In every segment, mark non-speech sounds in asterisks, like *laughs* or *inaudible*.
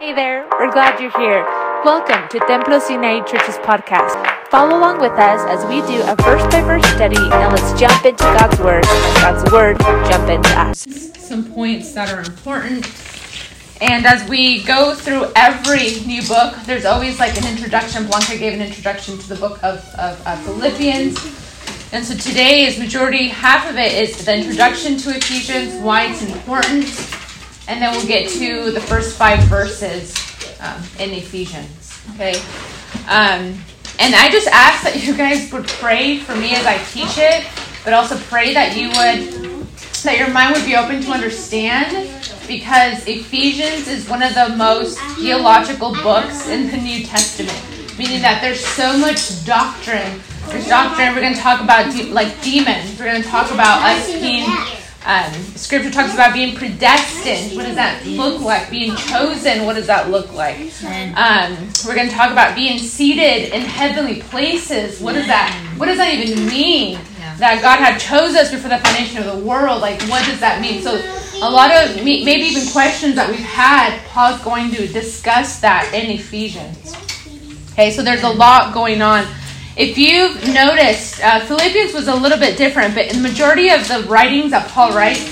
Hey there, we're glad you're here. Welcome to Templos United Church's podcast. Follow along with us as we do a verse by verse study. Now let's jump into God's Word and God's Word jump into us. Some points that are important. And as we go through every new book, there's always like an introduction. Blanca gave an introduction to the book of, of, of Philippians. And so today is majority, half of it is the introduction to Ephesians, why it's important, and then we'll get to the first five verses um, in Ephesians. Okay? Um, and I just ask that you guys would pray for me as I teach it, but also pray that you would, that your mind would be open to understand, because Ephesians is one of the most theological books in the New Testament, meaning that there's so much doctrine. There's doctrine. We're going to talk about de- like demons. We're going to talk about us being um, scripture talks about being predestined. What does that look like? Being chosen. What does that look like? Um, we're going to talk about being seated in heavenly places. What does that? What does that even mean? That God had chose us before the foundation of the world. Like, what does that mean? So, a lot of maybe even questions that we've had. Paul's going to discuss that in Ephesians. Okay, so there's a lot going on. If you've noticed, uh, Philippians was a little bit different, but in the majority of the writings that Paul writes,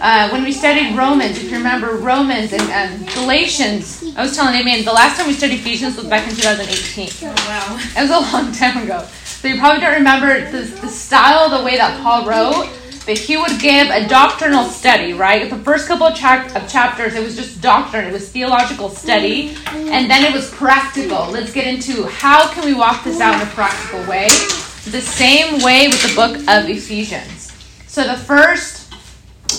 uh, when we studied Romans, if you remember Romans and, Galatians, I was telling Amy, the last time we studied Ephesians was back in 2018. Oh, wow. It was a long *laughs* time ago. So you probably don't remember the, the style, the way that Paul wrote, but he would give a doctrinal study, right? The first couple of, chap- of chapters, it was just doctrine, it was theological study, and then it was practical. Let's get into how can we walk this out in a practical way. The same way with the book of Ephesians. So the first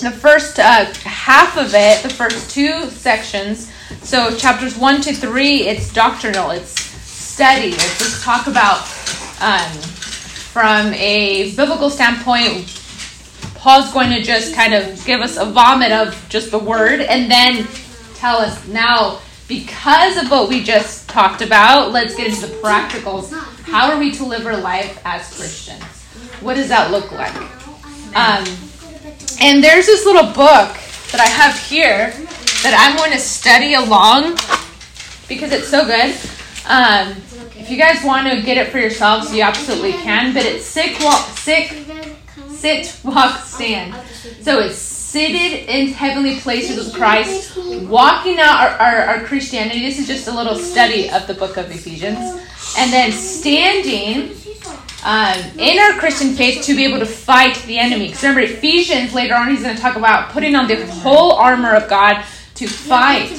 the first uh, half of it, the first two sections, so chapters one to three, it's doctrinal, it's study. Let's just talk about um, from a biblical standpoint. Paul's going to just kind of give us a vomit of just the word and then tell us now, because of what we just talked about, let's get into the practicals. How are we to live our life as Christians? What does that look like? Um, and there's this little book that I have here that I'm going to study along because it's so good. Um, if you guys want to get it for yourselves, you absolutely can. But it's sick, sick, sit, walk, stand. So it's seated in heavenly places with Christ, walking out our, our, our Christianity. This is just a little study of the book of Ephesians. And then standing um, in our Christian faith to be able to fight the enemy. Because remember, Ephesians later on, he's going to talk about putting on the whole armor of God to fight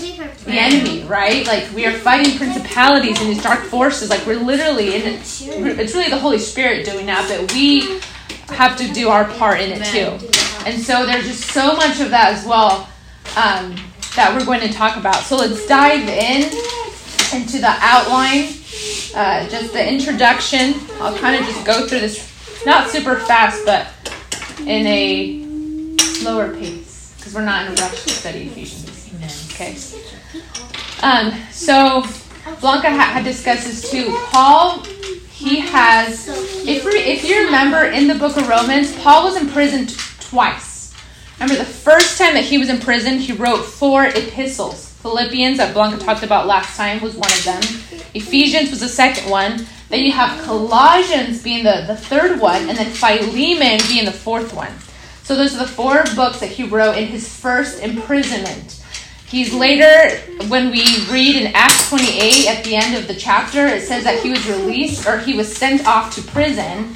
the enemy, right? Like we are fighting principalities and these dark forces. Like we're literally in. It's really the Holy Spirit doing that, but we have to do our part in it too. And so there's just so much of that as well um, that we're going to talk about. So let's dive in into the outline uh, just the introduction. I'll kind of just go through this, not super fast, but in a slower pace because we're not in a rush to study Ephesians. Okay. Um, so Blanca ha- had discussed this too. Paul, he has, if we, if you remember in the book of Romans, Paul was imprisoned twice. Remember the first time that he was in prison, he wrote four epistles. Philippians that Blanca talked about last time was one of them. Ephesians was the second one. Then you have Colossians being the, the third one, and then Philemon being the fourth one. So those are the four books that he wrote in his first imprisonment. He's later, when we read in Acts 28 at the end of the chapter, it says that he was released or he was sent off to prison.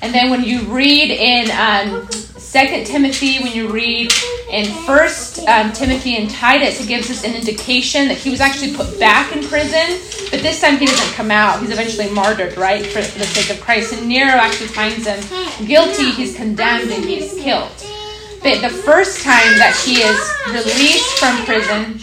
And then when you read in um, Second Timothy, when you read in First um, Timothy and Titus, it gives us an indication that he was actually put back in prison, but this time he doesn't come out. He's eventually martyred, right, for, for the sake of Christ. And Nero actually finds him guilty. He's condemned and he's killed. But the first time that he is released from prison,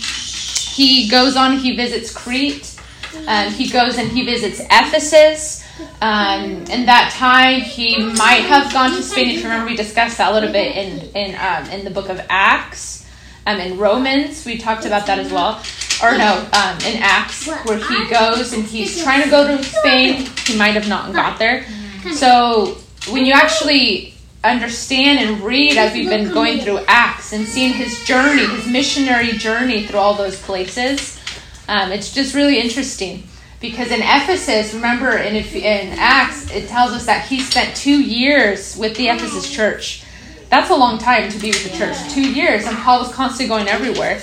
he goes on. He visits Crete. Um, he goes and he visits Ephesus. Um, in that time, he might have gone to Spain. If you remember, we discussed that a little bit in in um, in the book of Acts. Um, in Romans, we talked about that as well. Or no, um, in Acts, where he goes and he's trying to go to Spain. He might have not got there. So when you actually understand and read as we've been going through Acts and seeing his journey, his missionary journey through all those places, Um, it's just really interesting because in Ephesus, remember in, in Acts, it tells us that he spent two years with the Ephesus church. That's a long time to be with the church. Two years, and Paul was constantly going everywhere.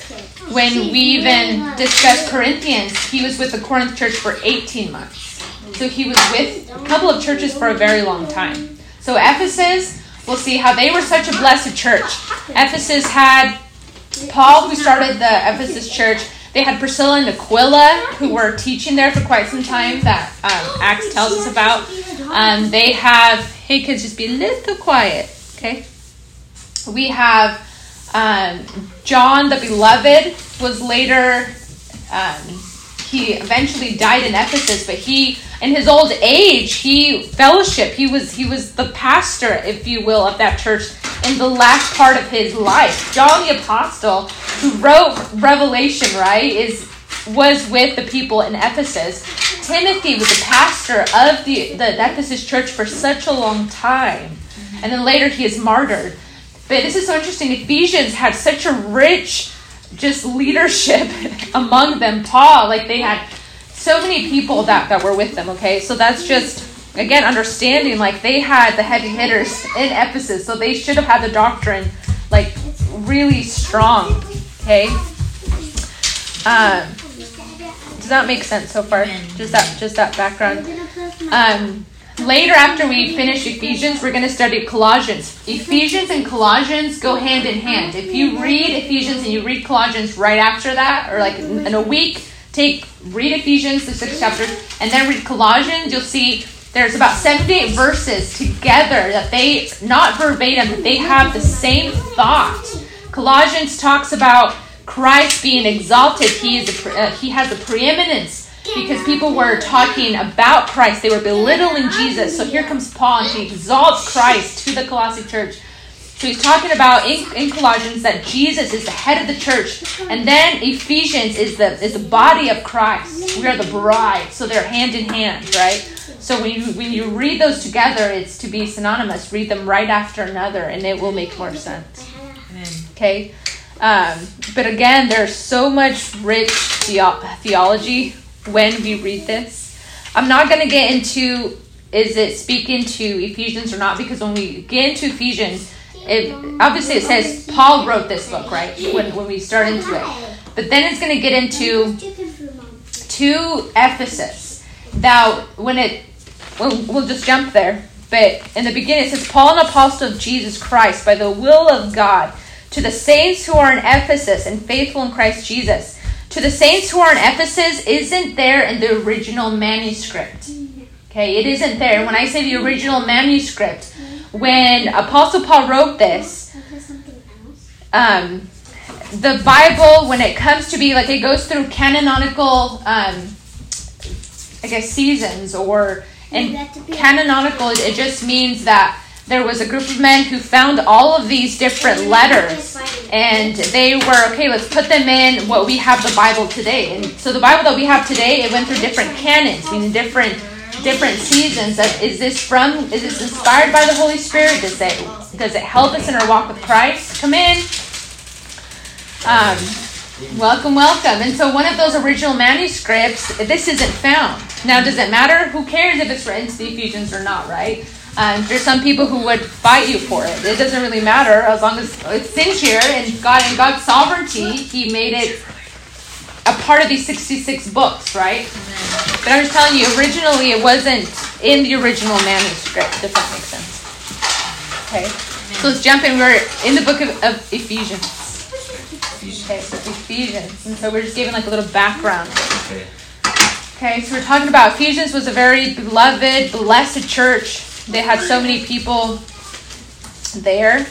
When we even discussed Corinthians, he was with the Corinth church for 18 months. So he was with a couple of churches for a very long time. So Ephesus, we'll see how they were such a blessed church. Ephesus had Paul, who started the Ephesus church. They had Priscilla and Aquila, who were teaching there for quite some time, that um, Acts tells us about. Um, they have, hey kids, just be a little quiet, okay? We have um, John the Beloved was later, um, he eventually died in Ephesus, but he in his old age he fellowship he was he was the pastor if you will of that church in the last part of his life. John the apostle who wrote revelation right is was with the people in ephesus. Timothy was the pastor of the, the ephesus church for such a long time. And then later he is martyred. But this is so interesting. Ephesians had such a rich just leadership *laughs* among them paul like they had so many people that, that were with them, okay? So that's just, again, understanding like they had the heavy hitters in Ephesus, so they should have had the doctrine like really strong, okay? Um, does that make sense so far? Just that, just that background. Um, later, after we finish Ephesians, we're going to study Colossians. Ephesians and Colossians go hand in hand. If you read Ephesians and you read Colossians right after that, or like in a week, take read Ephesians, the six chapters, and then read Colossians, you'll see there's about 78 verses together that they, not verbatim, but they have the same thought. Colossians talks about Christ being exalted. He, is a, uh, he has a preeminence because people were talking about Christ. They were belittling Jesus. So here comes Paul and he exalts Christ to the Colossian church. So he's talking about in, in Colossians that Jesus is the head of the church, and then Ephesians is the is the body of Christ. We are the bride, so they're hand in hand, right? So when you when you read those together, it's to be synonymous. Read them right after another, and it will make more sense. Okay, um, but again, there's so much rich theo- theology when we read this. I'm not going to get into is it speaking to Ephesians or not because when we get into Ephesians it obviously it says Paul wrote this book, right? When when we start into it. But then it's going to get into to Ephesus. Now, when it we'll, we'll just jump there. But in the beginning it says Paul an apostle of Jesus Christ by the will of God to the saints who are in Ephesus and faithful in Christ Jesus. To the saints who are in Ephesus isn't there in the original manuscript. Okay, it isn't there. When I say the original manuscript, when Apostle Paul wrote this, um, the Bible, when it comes to be like it goes through canonical, um, I guess seasons or and canonical, it just means that there was a group of men who found all of these different letters and they were okay let's put them in what we have the bible today and so the bible that we have today it went through different canons meaning different different seasons of is this from is this inspired by the Holy Spirit? Does it does it help us in our walk with Christ? Come in. Um, welcome, welcome. And so one of those original manuscripts, this isn't found. Now, does it matter? Who cares if it's written to the Ephesians or not, right? Um, there's some people who would fight you for it. It doesn't really matter as long as it's in here and God in God's sovereignty, He made it a part of these 66 books, right? But I'm just telling you, originally it wasn't in the original manuscript, if that makes sense. Okay, so let's jump in. We're in the book of, of Ephesians. Okay, so Ephesians. And so we're just giving like a little background. Okay, so we're talking about Ephesians was a very beloved, blessed church. They had so many people there.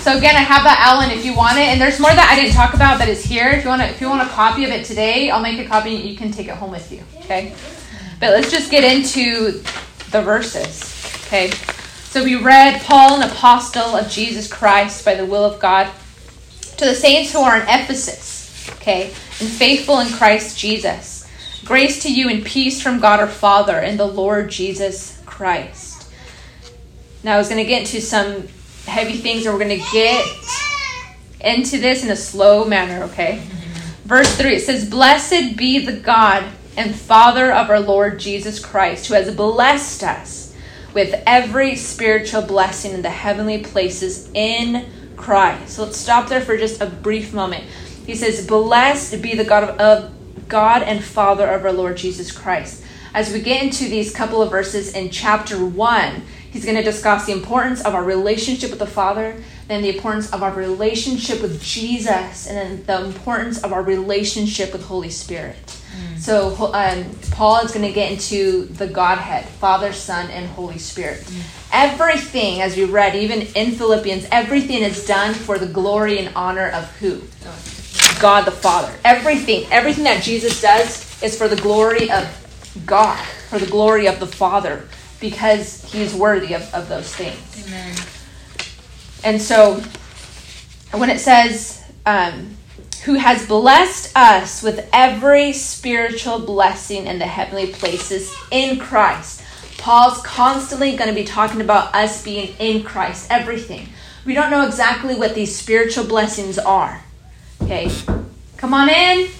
So again, I have that Alan if you want it, and there's more that I didn't talk about that is here. If you want to, if you want a copy of it today, I'll make a copy. You can take it home with you. Okay. But let's just get into the verses. Okay. So we read Paul, an apostle of Jesus Christ by the will of God, to the saints who are in Ephesus. Okay, and faithful in Christ Jesus. Grace to you and peace from God our Father and the Lord Jesus Christ. Now I was going to get into some heavy things, and we're going to get into this in a slow manner, okay? Verse 3 it says, Blessed be the God and Father of our Lord Jesus Christ, who has blessed us with every spiritual blessing in the heavenly places in Christ. So let's stop there for just a brief moment. He says, Blessed be the God of, of God and Father of our Lord Jesus Christ. As we get into these couple of verses in chapter 1, he's going to discuss the importance of our relationship with the Father, then the importance of our relationship with Jesus, and then the importance of our relationship with Holy Spirit. So um, Paul is going to get into the Godhead, Father, Son, and Holy Spirit. Everything, as we read, even in Philippians, everything is done for the glory and honor of who? God the Father. Everything, everything that Jesus does is for the glory of God, for the glory of the Father, because he is worthy of, of those things. Amen. And so when it says, um, who has blessed us with every spiritual blessing in the heavenly places in Christ. Paul's constantly going to be talking about us being in Christ, everything. We don't know exactly what these spiritual blessings are. Okay, come on in.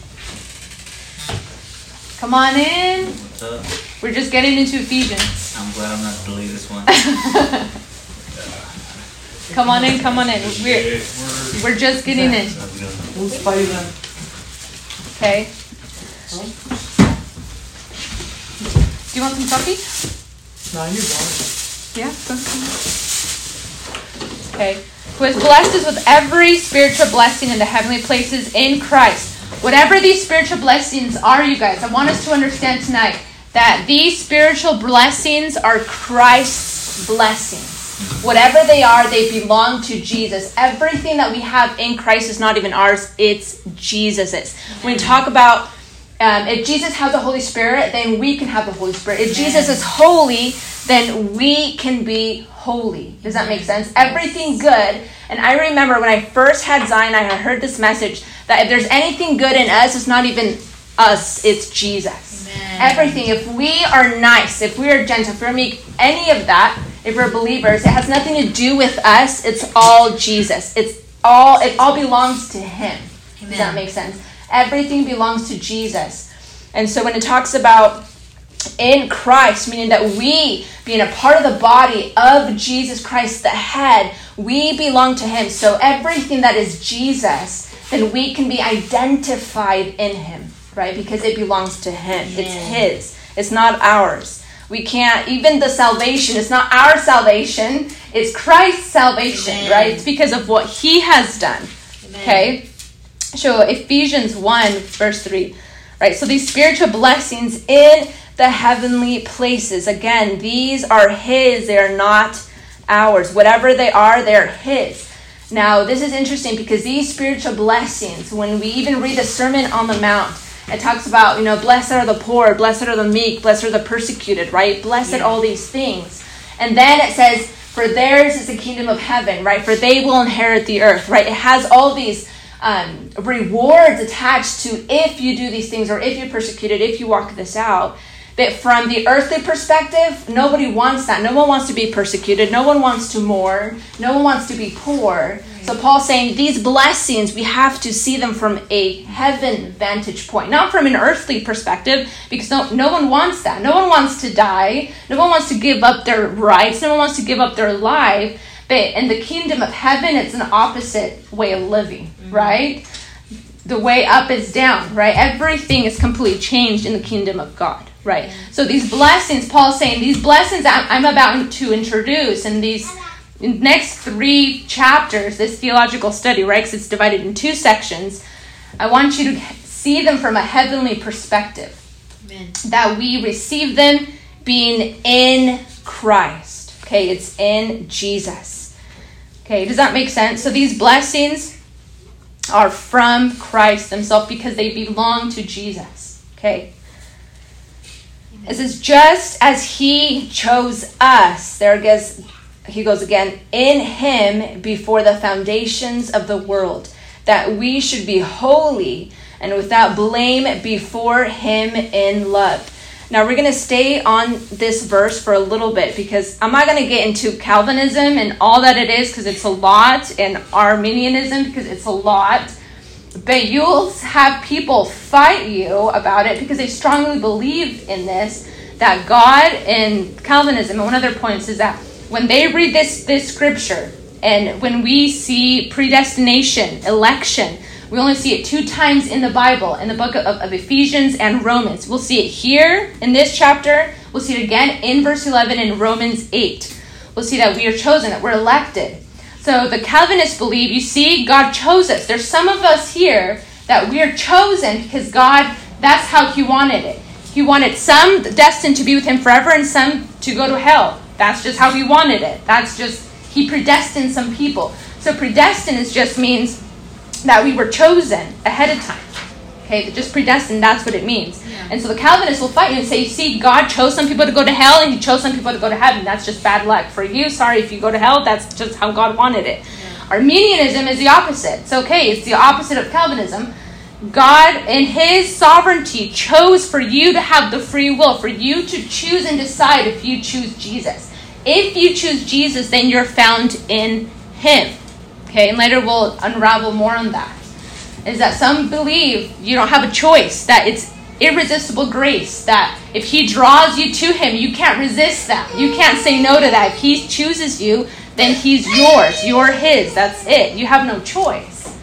Come on in. What's up? We're just getting into Ephesians. I'm glad I'm not the latest one. *laughs* Come on in, come on in. We're, we're just getting in. Who's fighting? Okay. Do you want some coffee? No, you don't. Yeah, go. Okay. Who has blessed us with every spiritual blessing in the heavenly places in Christ. Whatever these spiritual blessings are, you guys, I want us to understand tonight that these spiritual blessings are Christ's blessings. Whatever they are, they belong to Jesus. Everything that we have in Christ is not even ours, it's Jesus's. When we talk about um, if Jesus has the Holy Spirit, then we can have the Holy Spirit. If Jesus is holy, then we can be holy. Does that make sense? Everything good. And I remember when I first had Zion, I heard this message that if there's anything good in us, it's not even us, it's Jesus. Amen. Everything. If we are nice, if we are gentle, if we're meek, any of that, if we're believers, it has nothing to do with us. It's all Jesus. It's all it all belongs to Him. Does that make sense? Everything belongs to Jesus. And so when it talks about in Christ, meaning that we, being a part of the body of Jesus Christ, the head, we belong to Him. So everything that is Jesus, then we can be identified in Him, right? Because it belongs to Him. It's His, it's not ours. We can't, even the salvation, it's not our salvation, it's Christ's salvation, Amen. right? It's because of what He has done. Amen. Okay? So Ephesians 1, verse 3. Right? So these spiritual blessings in the heavenly places. Again, these are His, they are not ours. Whatever they are, they're His. Now, this is interesting because these spiritual blessings, when we even read the Sermon on the Mount, it talks about, you know, blessed are the poor, blessed are the meek, blessed are the persecuted, right? Blessed Yeah. all these things. And then it says, for theirs is the kingdom of heaven, right? For they will inherit the earth, right? It has all these um, rewards attached to if you do these things or if you're persecuted, if you walk this out. But from the earthly perspective, nobody wants that. No one wants to be persecuted. No one wants to mourn. No one wants to be poor. So Paul's saying these blessings, we have to see them from a heaven vantage point, not from an earthly perspective, because no, no one wants that. No one wants to die. No one wants to give up their rights. No one wants to give up their life. But in the kingdom of heaven, it's an opposite way of living, mm-hmm. right? the way up is down, right? Everything is completely changed in the kingdom of God, right? So these blessings, Paul's saying, these blessings I'm I'm about to introduce in these next three chapters, this theological study, right? Because it's divided in two sections. I want you to see them from a heavenly perspective Amen. that we receive them being in Christ. Okay, it's in Jesus. Okay, does that make sense? So these blessings are from Christ Himself because they belong to Jesus. Okay. It says, just as He chose us, there it goes, he goes again, in Him before the foundations of the world, that we should be holy and without blame before Him in love. Now we're going to stay on this verse for a little bit because I'm not going to get into Calvinism and all that it is because it's a lot, and Arminianism because it's a lot. But you'll have people fight you about it because they strongly believe in this that God and Calvinism, and one of their points is that when they read this this scripture and when we see predestination, election, we only see it two times in the Bible, in the book of, of Ephesians and Romans. We'll see it here in this chapter. We'll see it again in verse 11 in Romans 8. We'll see that we are chosen, that we're elected. So the Calvinists believe, you see, God chose us. There's some of us here that we are chosen because God, that's how He wanted it. He wanted some destined to be with Him forever and some to go to hell. That's just how He wanted it. That's just, He predestined some people. So predestined is just means that we were chosen ahead of time. Okay, just predestined, that's what it means. Yeah. And so the Calvinists will fight you and say, you see, God chose some people to go to hell and he chose some people to go to heaven. That's just bad luck for you. Sorry if you go to hell, that's just how God wanted it. Yeah. Arminianism is the opposite. It's okay, it's the opposite of Calvinism. God, in his sovereignty, chose for you to have the free will, for you to choose and decide if you choose Jesus. If you choose Jesus, then you're found in him. Okay, and later we'll unravel more on that. Is that some believe you don't have a choice, that it's irresistible grace, that if He draws you to Him, you can't resist that. You can't say no to that. If He chooses you, then He's yours. You're His. That's it. You have no choice.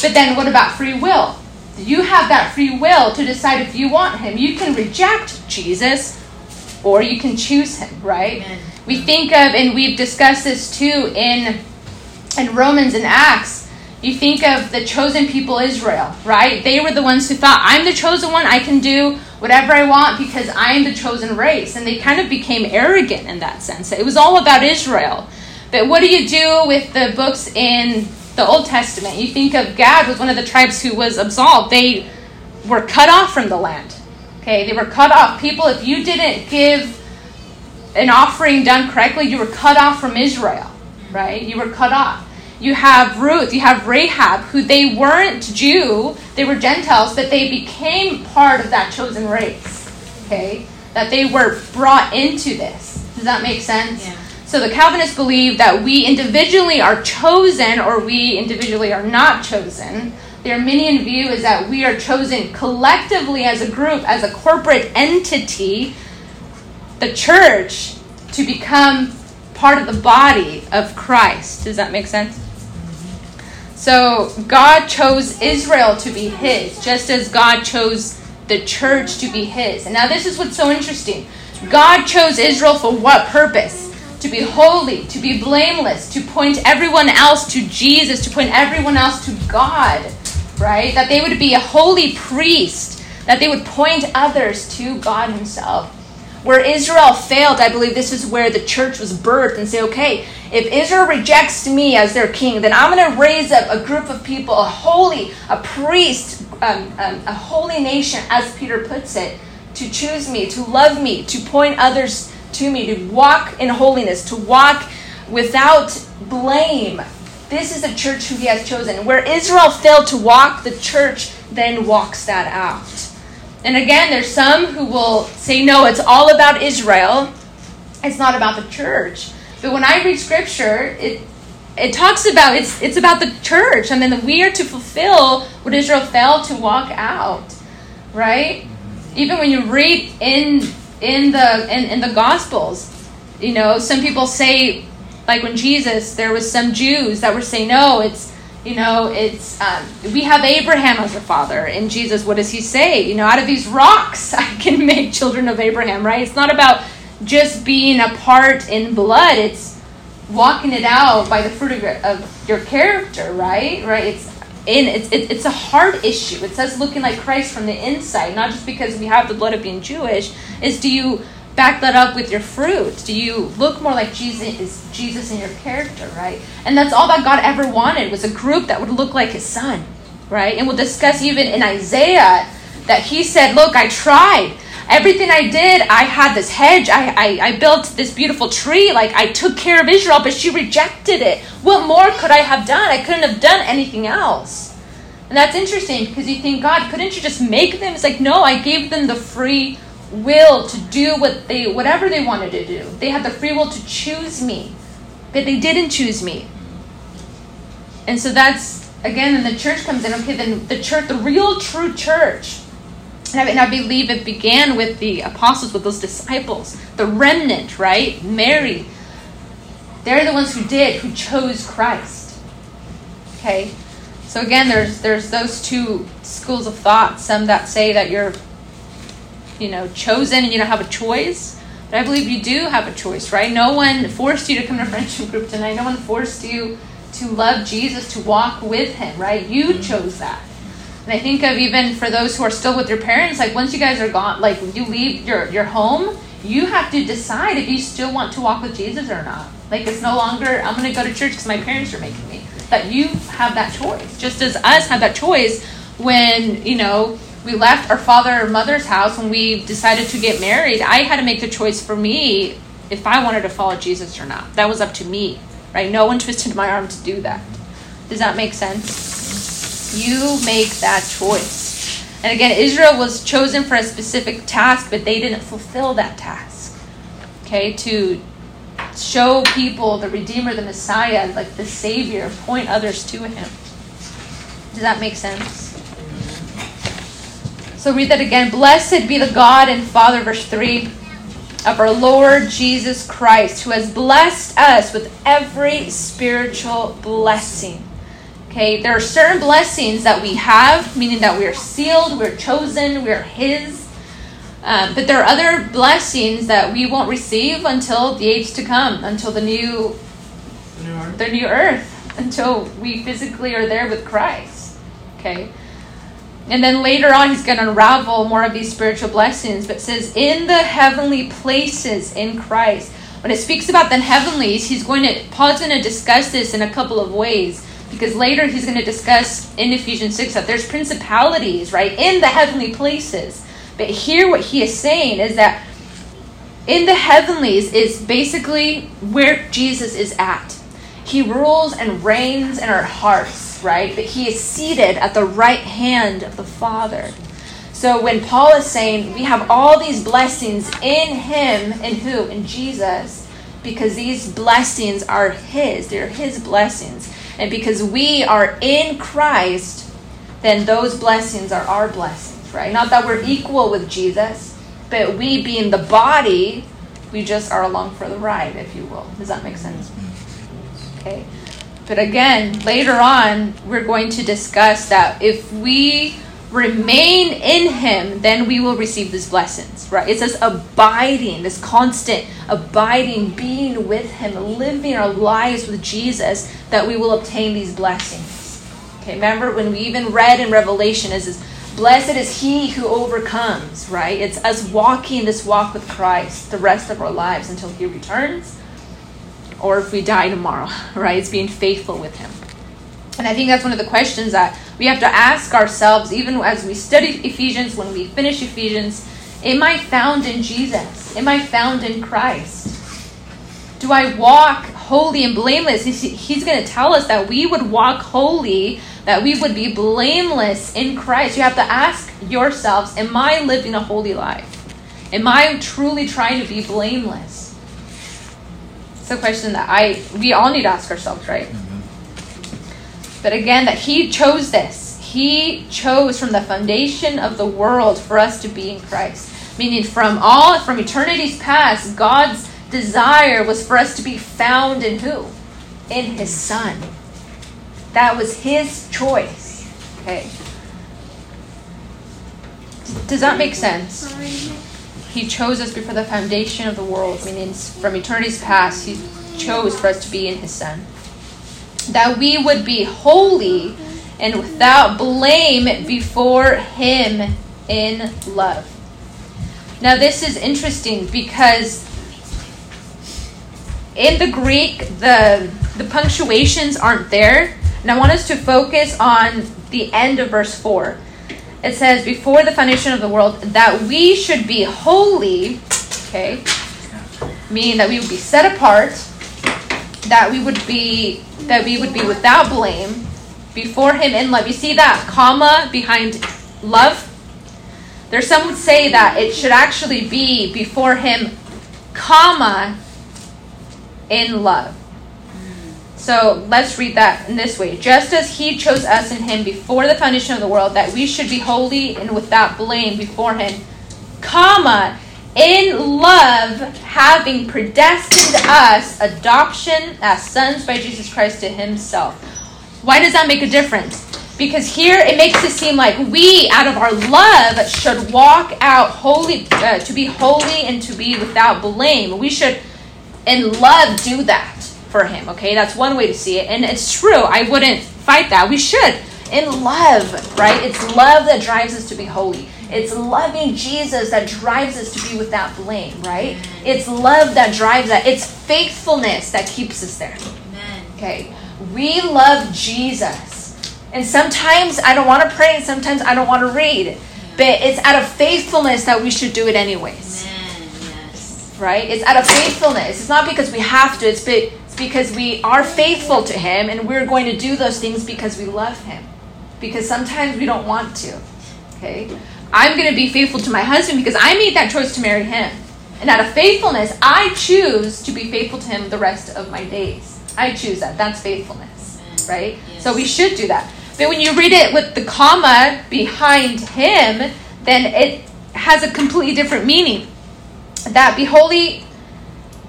But then what about free will? You have that free will to decide if you want Him. You can reject Jesus or you can choose Him, right? Amen. We think of, and we've discussed this too in in Romans and Acts, you think of the chosen people Israel, right? They were the ones who thought, I'm the chosen one, I can do whatever I want because I am the chosen race. And they kind of became arrogant in that sense. It was all about Israel. But what do you do with the books in the Old Testament? You think of Gad was one of the tribes who was absolved. They were cut off from the land. Okay, they were cut off. People, if you didn't give an offering done correctly, you were cut off from Israel right? You were cut off. You have Ruth, you have Rahab, who they weren't Jew, they were Gentiles, but they became part of that chosen race. Okay? That they were brought into this. Does that make sense? Yeah. So the Calvinists believe that we individually are chosen or we individually are not chosen. The Arminian view is that we are chosen collectively as a group, as a corporate entity, the church, to become part of the body of Christ. Does that make sense? So God chose Israel to be his, just as God chose the church to be his. And now this is what's so interesting. God chose Israel for what purpose? To be holy, to be blameless, to point everyone else to Jesus, to point everyone else to God, right? That they would be a holy priest, that they would point others to God Himself. Where Israel failed, I believe this is where the church was birthed and say, okay, if Israel rejects me as their king, then I'm going to raise up a group of people, a holy, a priest, um, um, a holy nation, as Peter puts it, to choose me, to love me, to point others to me, to walk in holiness, to walk without blame. This is the church who he has chosen. Where Israel failed to walk, the church then walks that out. And again, there's some who will say, no, it's all about Israel. It's not about the church. But when I read scripture, it it talks about it's it's about the church. I mean, we are to fulfill what Israel failed to walk out, right? Even when you read in in the in, in the Gospels, you know, some people say, like when Jesus, there was some Jews that were saying, no, it's you know, it's um, we have Abraham as a father, and Jesus, what does he say? You know, out of these rocks, *laughs* I can make children of Abraham. Right? It's not about just being a part in blood. It's walking it out by the fruit of your, of your character. Right? Right? It's in it's it, it's a heart issue. It says looking like Christ from the inside, not just because we have the blood of being Jewish. Is do you back that up with your fruit? Do you look more like Jesus is Jesus in your character, right? And that's all that God ever wanted was a group that would look like his son, right? And we'll discuss even in Isaiah that he said, Look, I tried. Everything I did, I had this hedge, I, I, I built this beautiful tree, like I took care of Israel, but she rejected it. What more could I have done? I couldn't have done anything else. And that's interesting because you think, God, couldn't you just make them? It's like, no, I gave them the free will to do what they whatever they wanted to do. They had the free will to choose me. But they didn't choose me. And so that's again, then the church comes in. Okay, then the church, the real true church, and I, and I believe it began with the apostles, with those disciples, the remnant, right? Mary. They're the ones who did, who chose Christ. Okay, so again, there's there's those two schools of thought. Some that say that you're, you know, chosen and you don't have a choice. But I believe you do have a choice, right? No one forced you to come to friendship group tonight. No one forced you to love Jesus, to walk with Him, right? You mm-hmm. chose that. And I think of even for those who are still with your parents, like once you guys are gone, like you leave your, your home, you have to decide if you still want to walk with Jesus or not. Like it's no longer, I'm going to go to church because my parents are making me. That you have that choice. Just as us have that choice when, you know, we left our father or mother's house when we decided to get married, I had to make the choice for me if I wanted to follow Jesus or not. That was up to me, right? No one twisted my arm to do that. Does that make sense? You make that choice. And again, Israel was chosen for a specific task, but they didn't fulfill that task. Okay, to show people the Redeemer, the Messiah, like the Savior, point others to Him. Does that make sense? So read that again. Blessed be the God and Father, verse 3, of our Lord Jesus Christ, who has blessed us with every spiritual blessing. Okay, there are certain blessings that we have, meaning that we are sealed, we're chosen, we're His. Um, but there are other blessings that we won't receive until the age to come, until the new, The new earth. the new earth, until we physically are there with Christ. Okay. And then later on, he's going to unravel more of these spiritual blessings. But says, in the heavenly places in Christ. When it speaks about the heavenlies, he's going to, Paul's going to discuss this in a couple of ways. Because later he's going to discuss in Ephesians 6 that there's principalities, right, in the heavenly places. But here, what he is saying is that in the heavenlies is basically where Jesus is at. He rules and reigns in our hearts, right? But he is seated at the right hand of the Father. So when Paul is saying we have all these blessings in him, in who? In Jesus, because these blessings are his, they're his blessings. And because we are in Christ, then those blessings are our blessings, right? Not that we're equal with Jesus, but we being the body, we just are along for the ride, if you will. Does that make sense? Mm-hmm. Okay. But again, later on, we're going to discuss that if we remain in Him, then we will receive these blessings, right? It says abiding, this constant abiding, being with Him, living our lives with Jesus, that we will obtain these blessings. Okay, remember when we even read in Revelation, is this blessed is He who overcomes, right? It's us walking this walk with Christ the rest of our lives until He returns or if we die tomorrow, *laughs* right? It's being faithful with Him. And I think that's one of the questions that we have to ask ourselves, even as we study Ephesians, when we finish Ephesians Am I found in Jesus? Am I found in Christ? Do I walk holy and blameless? He's, going to tell us that we would walk holy, that we would be blameless in Christ. You have to ask yourselves Am I living a holy life? Am I truly trying to be blameless? It's a question that I we all need to ask ourselves, right? Mm-hmm. But again, that He chose this. He chose from the foundation of the world for us to be in Christ. Meaning, from all, from eternity's past, God's desire was for us to be found in who? In His Son. That was His choice. Okay. Does that make sense? He chose us before the foundation of the world, meaning from eternity's past, He chose for us to be in His Son that we would be holy and without blame before Him in love. Now, this is interesting because in the Greek, the, the punctuations aren't there. And I want us to focus on the end of verse 4. It says, Before the foundation of the world, that we should be holy, okay, meaning that we would be set apart, that we would be that we would be without blame before him in love. You see that comma behind love? There's some would say that it should actually be before him, comma, in love. So let's read that in this way. Just as he chose us in him before the foundation of the world, that we should be holy and without blame before him, comma, in love, having predestined us adoption as sons by Jesus Christ to himself. Why does that make a difference? Because here it makes it seem like we, out of our love, should walk out holy, uh, to be holy and to be without blame. We should, in love, do that for Him. Okay, that's one way to see it, and it's true. I wouldn't fight that. We should, in love, right? It's love that drives us to be holy. It's loving Jesus that drives us to be without blame, right? It's love that drives that. It's faithfulness that keeps us there. Okay, we love Jesus. And sometimes I don't want to pray, and sometimes I don't want to read. But it's out of faithfulness that we should do it anyways. Amen. Yes. Right? It's out of faithfulness. It's not because we have to, it's, it's because we are faithful to Him and we're going to do those things because we love Him. Because sometimes we don't want to. Okay? I'm going to be faithful to my husband because I made that choice to marry him. And out of faithfulness, I choose to be faithful to him the rest of my days. I choose that. That's faithfulness. Right? So we should do that. But when you read it with the comma behind him, then it has a completely different meaning. That be holy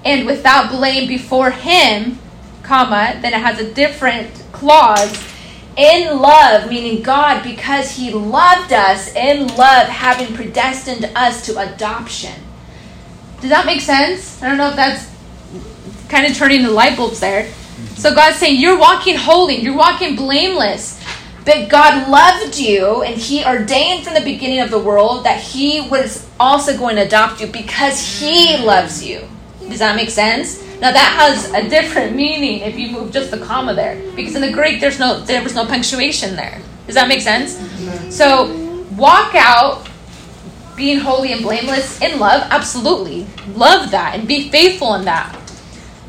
and without blame before him, comma, then it has a different clause. In love, meaning God, because he loved us, in love, having predestined us to adoption. Does that make sense? I don't know if that's kind of turning the light bulbs there. Mm-hmm. So God's saying, You're walking holy, you're walking blameless. But God loved you and He ordained from the beginning of the world that He was also going to adopt you because He mm-hmm. loves you. Does that make sense? Now that has a different meaning if you move just the comma there. Because in the Greek there's no there was no punctuation there. Does that make sense? So walk out being holy and blameless in love, absolutely. Love that and be faithful in that.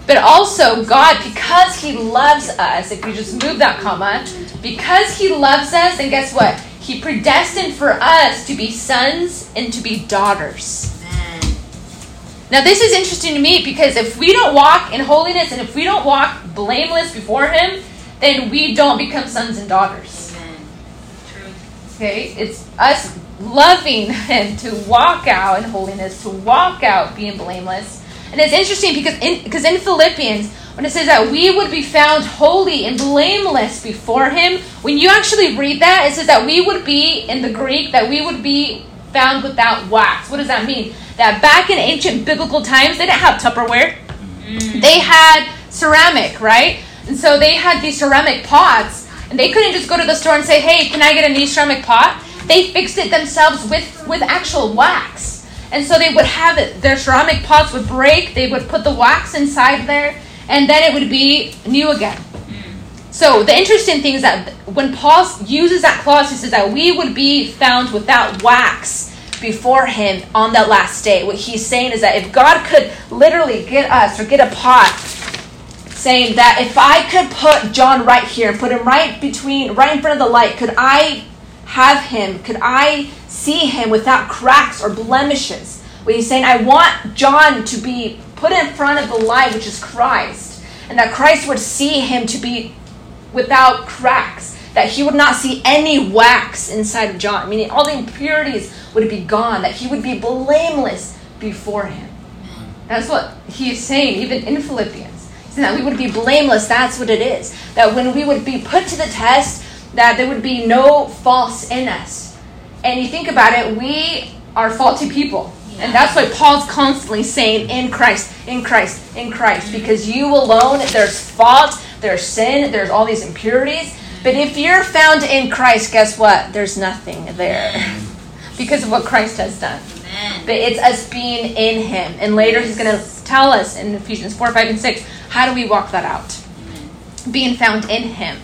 But also, God, because He loves us, if we just move that comma, because He loves us, and guess what? He predestined for us to be sons and to be daughters. Now, this is interesting to me because if we don't walk in holiness and if we don't walk blameless before Him, then we don't become sons and daughters. Amen. True. Okay? It's us loving Him to walk out in holiness, to walk out being blameless. And it's interesting because in, because in Philippians, when it says that we would be found holy and blameless before Him, when you actually read that, it says that we would be, in the Greek, that we would be found without wax. What does that mean? That back in ancient biblical times, they didn't have Tupperware. They had ceramic, right? And so they had these ceramic pots, and they couldn't just go to the store and say, "Hey, can I get a new ceramic pot?" They fixed it themselves with with actual wax. And so they would have it. Their ceramic pots would break. They would put the wax inside there, and then it would be new again. So the interesting thing is that when Paul uses that clause, he says that we would be found without wax before him on that last day. What he's saying is that if God could literally get us or get a pot saying that if I could put John right here, put him right between, right in front of the light, could I have him? Could I see him without cracks or blemishes? What he's saying, I want John to be put in front of the light, which is Christ, and that Christ would see him to be without cracks, that he would not see any wax inside of John, meaning all the impurities would be gone, that he would be blameless before him. That's what he is saying, even in Philippians. He's that we would be blameless. That's what it is. That when we would be put to the test, that there would be no faults in us. And you think about it, we are faulty people. And that's why Paul's constantly saying, in Christ, in Christ, in Christ. Because you alone, there's fault, there's sin, there's all these impurities. But if you're found in Christ, guess what? There's nothing there. Because of what Christ has done. Amen. But it's us being in Him. And later He's going to tell us in Ephesians 4, 5, and 6 how do we walk that out? Being found in Him,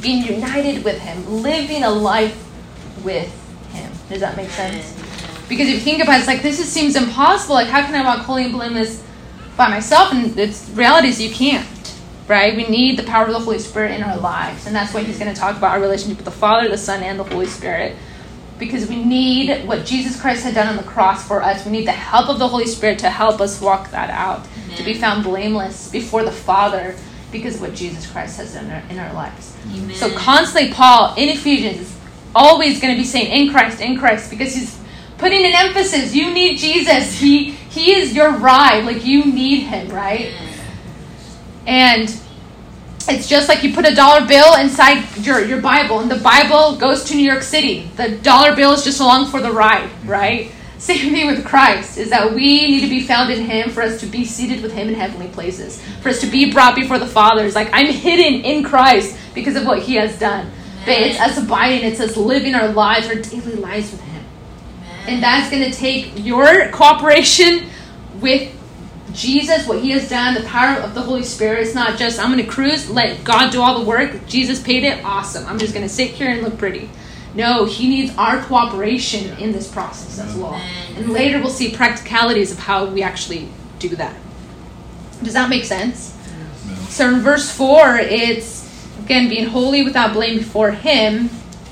being united with Him, living a life with Him. Does that make sense? Because if you think about it, it's like this is, seems impossible. Like, how can I walk holy and blameless by myself? And it's reality is you can't. Right? We need the power of the Holy Spirit in our lives. And that's why he's going to talk about our relationship with the Father, the Son, and the Holy Spirit because we need what Jesus Christ had done on the cross for us. We need the help of the Holy Spirit to help us walk that out, to be found blameless before the Father because of what Jesus Christ has done in our, in our lives. Amen. So constantly, Paul in Ephesians is always going to be saying in Christ, in Christ, because he's putting an emphasis. You need Jesus. He he is your ride. Like you need him, right? And it's just like you put a dollar bill inside your, your Bible, and the Bible goes to New York City. The dollar bill is just along for the ride, right? *laughs* Same thing with Christ, is that we need to be found in Him for us to be seated with Him in heavenly places, for us to be brought before the Father. It's like, I'm hidden in Christ because of what He has done. But it's us abiding, it's us living our lives, our daily lives with Him. And that's going to take your cooperation with Jesus, what He has done, the power of the Holy Spirit. It's not just, I'm going to cruise, let God do all the work. Jesus paid it, awesome. I'm just going to sit here and look pretty. No, He needs our cooperation in this process as well. And later we'll see practicalities of how we actually do that. Does that make sense? So in verse 4, it's again being holy without blame before Him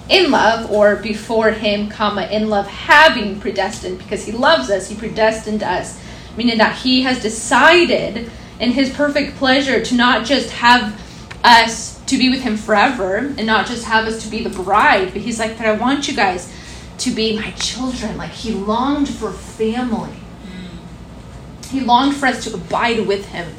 in love, or before Him, comma, in love, having predestined, because He loves us, He predestined us, meaning that He has decided in His perfect pleasure to not just have us to be with Him forever and not just have us to be the bride, but He's like, but I want you guys to be my children. Like He longed for family. Mm. He longed for us to abide with him.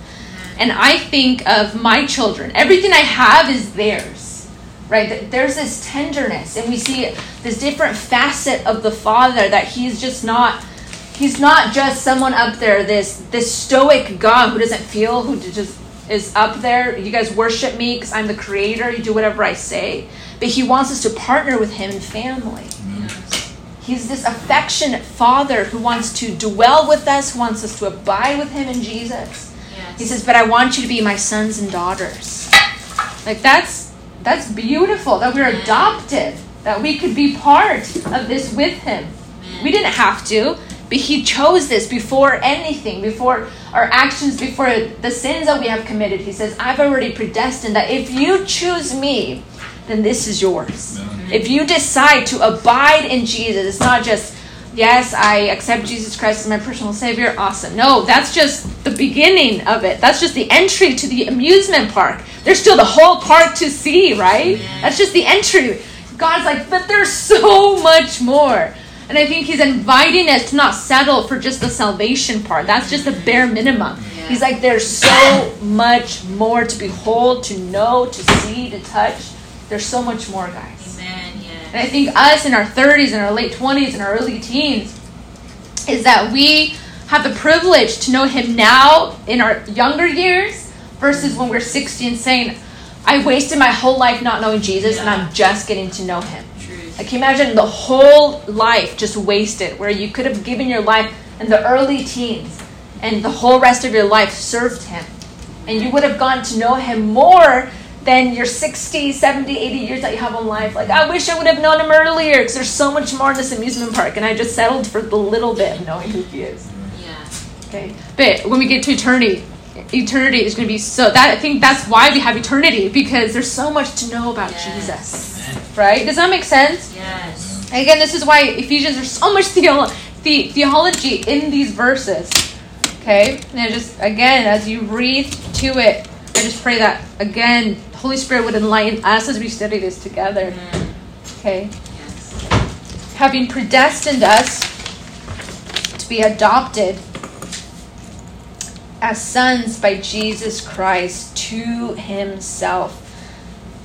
And I think of my children. Everything I have is theirs. Right? There's this tenderness and we see this different facet of the father that he's just not he's not just someone up there this this stoic god who doesn't feel who just is up there. You guys worship me because i'm the creator. You do whatever i say. But he wants us to partner with him in family. He's this affectionate father who wants to dwell with us, who wants us to abide with him in Jesus. He says, "But I want you to be my sons and daughters." Like that's that's beautiful that we're adopted, that we could be part of this with him. We didn't have to, but he chose this before anything, before our actions, before the sins that we have committed. He says, "I've already predestined that if you choose me, then this is yours." If you decide to abide in Jesus, it's not just, yes, I accept Jesus Christ as my personal Savior, awesome. No, that's just the beginning of it. That's just the entry to the amusement park. There's still the whole park to see, right? That's just the entry. God's like, but there's so much more. And I think He's inviting us to not settle for just the salvation part. That's just the bare minimum. He's like, there's so much more to behold, to know, to see, to touch. There's so much more, guys. Amen. And I think us in our 30s and our late 20s and our early teens is that we have the privilege to know Him now in our younger years versus when we're 60 and saying, I wasted my whole life not knowing Jesus and I'm just getting to know Him. Like, can you imagine the whole life just wasted where you could have given your life in the early teens and the whole rest of your life served Him. And you would have gotten to know Him more than your 60, 70, 80 years that you have on life. Like, I wish I would have known Him earlier because there's so much more in this amusement park. And I just settled for the little bit of knowing who He is. Yeah. Okay. But when we get to eternity, eternity is going to be so that I think that's why we have eternity because there's so much to know about Yes. Jesus. Right? Does that make sense? Yes. Again, this is why Ephesians there's so much theolo- the- theology in these verses. Okay? And just again, as you read to it, I just pray that again, Holy Spirit would enlighten us as we study this together. Amen. Okay? Yes. having predestined us to be adopted as sons by Jesus Christ to himself.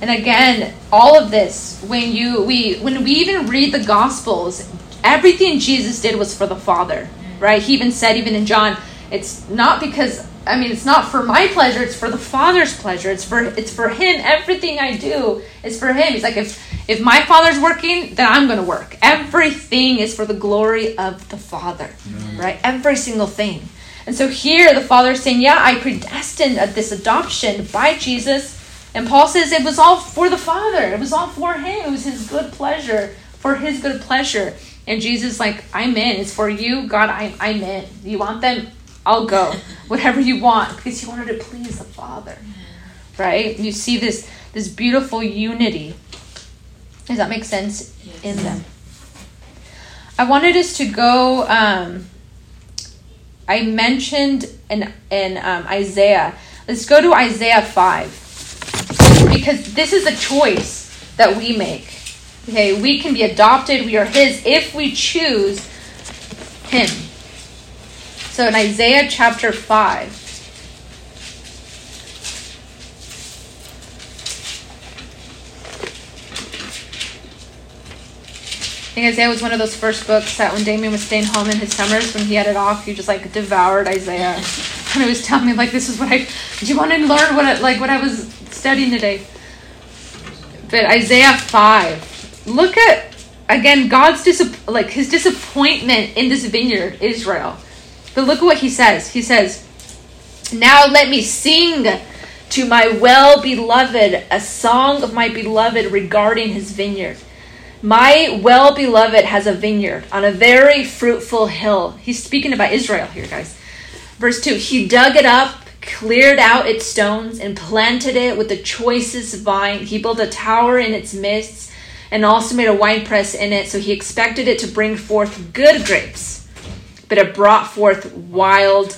And again, all of this when you we when we even read the gospels, everything Jesus did was for the Father, right? He even said even in John, it's not because I mean, it's not for my pleasure, it's for the Father's pleasure. It's for it's for him. Everything I do is for him. He's like if if my father's working, then I'm going to work. Everything is for the glory of the Father, right? Every single thing. And so here the Father is saying, Yeah, I predestined at this adoption by Jesus. And Paul says it was all for the Father. It was all for him. It was his good pleasure, for his good pleasure. And Jesus like, I'm in. It's for you, God, I'm, I'm in. You want them? I'll go. *laughs* Whatever you want. Because he wanted to please the Father. Right? You see this this beautiful unity. Does that make sense Yes. in them? I wanted us to go. Um, I mentioned in in um, Isaiah Let's go to Isaiah 5. Because this is a choice that we make. Okay, we can be adopted, we are His if we choose Him. So in Isaiah chapter 5, I think Isaiah was one of those first books that when Damien was staying home in his summers, when he had it off, he just like devoured Isaiah. *laughs* And he was telling me like, "This is what I. Do you want to learn what I, like what I was studying today?" But Isaiah five, look at again God's dis- like his disappointment in this vineyard, Israel. But look at what he says. He says, "Now let me sing." To my well beloved, a song of my beloved regarding his vineyard. My well beloved has a vineyard on a very fruitful hill. He's speaking about Israel here, guys. Verse 2 He dug it up, cleared out its stones, and planted it with the choicest vine. He built a tower in its midst and also made a winepress in it. So he expected it to bring forth good grapes, but it brought forth wild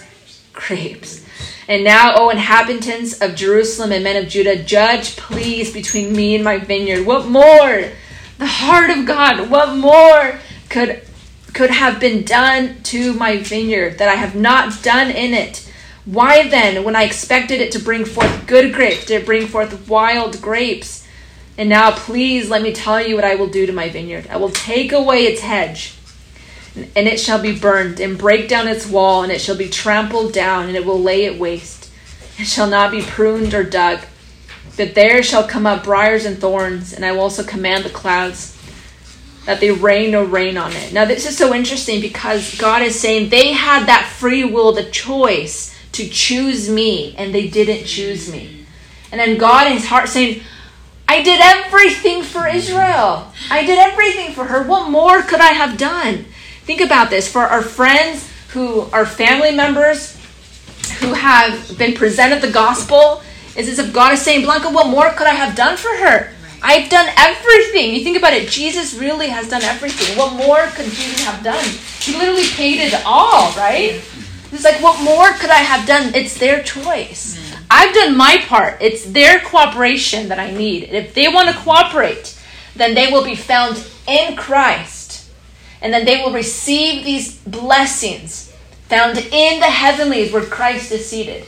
grapes. And now, O inhabitants of Jerusalem and men of Judah, judge please between me and my vineyard. What more? The heart of God, what more could could have been done to my vineyard that I have not done in it? Why then, when I expected it to bring forth good grapes, did it bring forth wild grapes? And now, please let me tell you what I will do to my vineyard. I will take away its hedge, and it shall be burned, and break down its wall, and it shall be trampled down, and it will lay it waste. It shall not be pruned or dug. But there shall come up briars and thorns, and I will also command the clouds that they rain no rain on it. Now, this is so interesting because God is saying they had that free will, the choice to choose me, and they didn't choose me. And then God in his heart saying, I did everything for Israel. I did everything for her. What more could I have done? Think about this for our friends who are family members who have been presented the gospel. Is this if God is saying, Blanca, what more could I have done for her? I've done everything. You think about it, Jesus really has done everything. What more could Jesus have done? He literally paid it all, right? It's like, what more could I have done? It's their choice. I've done my part. It's their cooperation that I need. If they want to cooperate, then they will be found in Christ. And then they will receive these blessings found in the heavenlies where Christ is seated.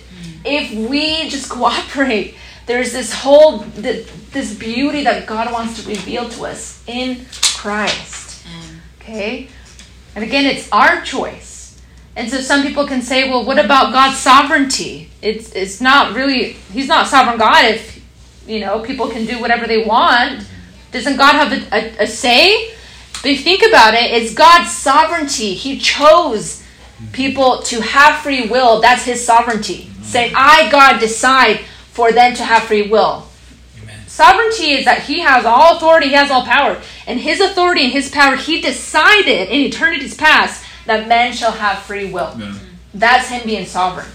If we just cooperate, there's this whole this beauty that God wants to reveal to us in Christ. Okay? And again, it's our choice. And so some people can say, well, what about God's sovereignty? It's it's not really he's not sovereign God if you know people can do whatever they want. Doesn't God have a, a, a say? But think about it, it's God's sovereignty. He chose people to have free will. That's his sovereignty. Say, I, God, decide for them to have free will. Sovereignty is that he has all authority, he has all power. And his authority and his power, he decided in eternity's past that men shall have free will. That's him being sovereign.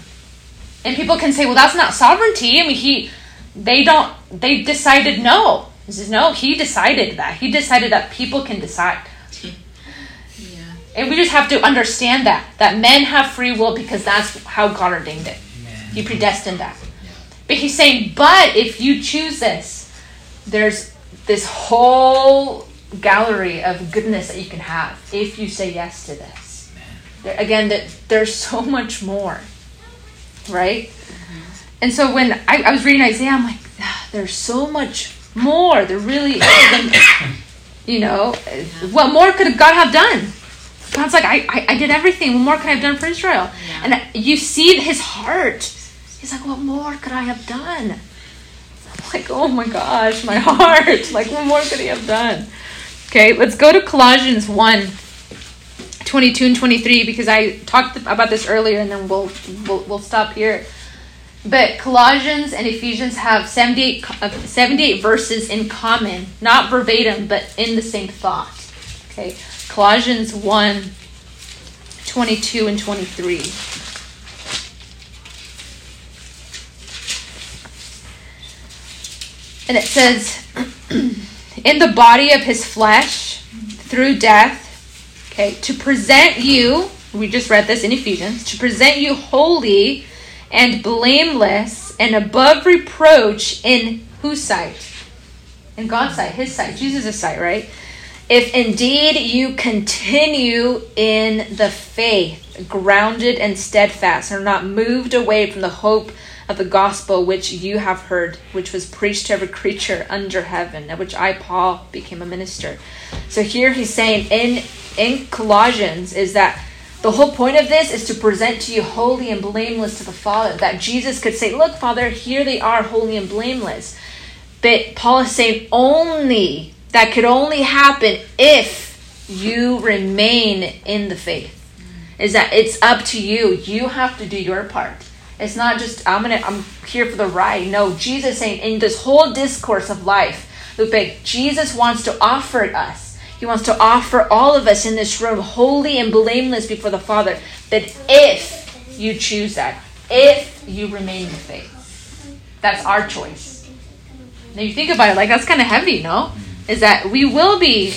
And people can say, well, that's not sovereignty. I mean, he, they don't, they decided no. This is no, he decided that. He decided that people can decide. Yeah. And we just have to understand that, that men have free will because that's how God ordained it. He predestined that. But he's saying, but if you choose this, there's this whole gallery of goodness that you can have if you say yes to this. Again, that there's so much more, right? And so when I, I was reading Isaiah, I'm like, "Ah, there's so much more. There really is. And, *coughs* you know, what more could God have done? God's like, I, I, I did everything. What more could I have done for Israel? And you see his heart. He's like, what more could I have done? I'm like, oh my gosh, my *laughs* heart. Like, what more could he have done? Okay, let's go to Colossians 1 22 and 23 because I talked about this earlier and then we'll, we'll, we'll stop here. But Colossians and Ephesians have 78, uh, 78 verses in common, not verbatim, but in the same thought. Okay, Colossians 1 22 and 23. And it says, *clears throat* in the body of his flesh, through death, okay, to present you, we just read this in Ephesians, to present you holy and blameless and above reproach in whose sight? In God's sight, His sight, Jesus' sight, right? If indeed you continue in the faith, grounded and steadfast, and are not moved away from the hope of the gospel which you have heard, which was preached to every creature under heaven, at which I, Paul, became a minister. So here he's saying in in Colossians is that the whole point of this is to present to you holy and blameless to the Father. That Jesus could say, Look, Father, here they are, holy and blameless. But Paul is saying only that could only happen if you remain in the faith. Is that it's up to you. You have to do your part. It's not just I'm gonna I'm here for the ride. No, Jesus saying in this whole discourse of life, Lupe, Jesus wants to offer us. He wants to offer all of us in this room holy and blameless before the Father. That if you choose that, if you remain in the faith, that's our choice. Now you think about it, like that's kind of heavy, no? Is that we will be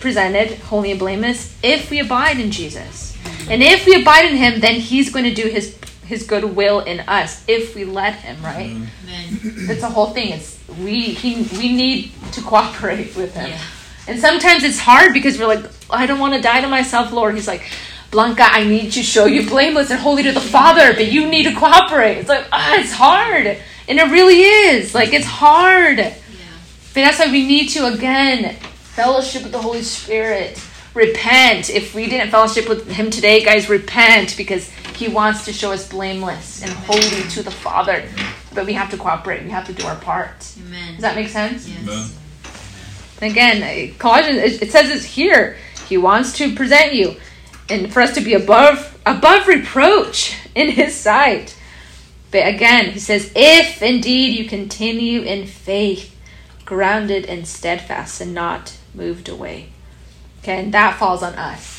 presented holy and blameless if we abide in Jesus. And if we abide in him, then he's going to do his his good will in us if we let him, right? Amen. It's a whole thing. It's we he we need to cooperate with him. Yeah. And sometimes it's hard because we're like, I don't want to die to myself, Lord. He's like, Blanca, I need to show you blameless and holy to the Father, but you need to cooperate. It's like, ah, it's hard. And it really is. Like, it's hard. Yeah. That's why we need to, again, fellowship with the Holy Spirit. Repent. If we didn't fellowship with Him today, guys, repent because He wants to show us blameless and holy to the Father. But we have to cooperate. We have to do our part. Amen. Does that make sense? Yes. Amen. And again, uh, Colossians it it says it's here. He wants to present you, and for us to be above above reproach in His sight. But again, he says, if indeed you continue in faith, grounded and steadfast, and not moved away. Okay, and that falls on us.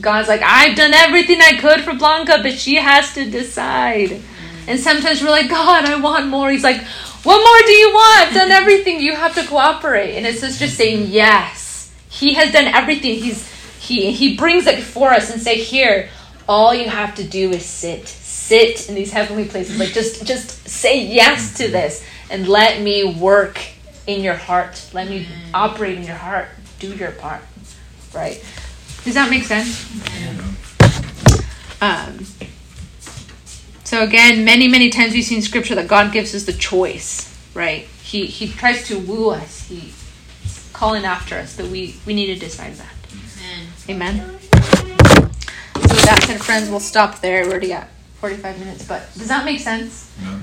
God's like, I've done everything I could for Blanca, but she has to decide. And sometimes we're like, God, I want more. He's like, what more do you want? I've done everything. You have to cooperate. And it's just, saying yes. He has done everything. He's he he brings it before us and say, here, all you have to do is sit. Sit in these heavenly places. Like just just say yes to this and let me work in your heart. Let me operate in your heart. Do your part. Right? Does that make sense? Um, so again, many, many times we see in scripture that God gives us the choice, right? He he tries to woo us. He calling after us that we we need to decide that. Amen. Amen. So with that said, friends, we'll stop there. We're already at 45 minutes, but does that make sense? Yeah.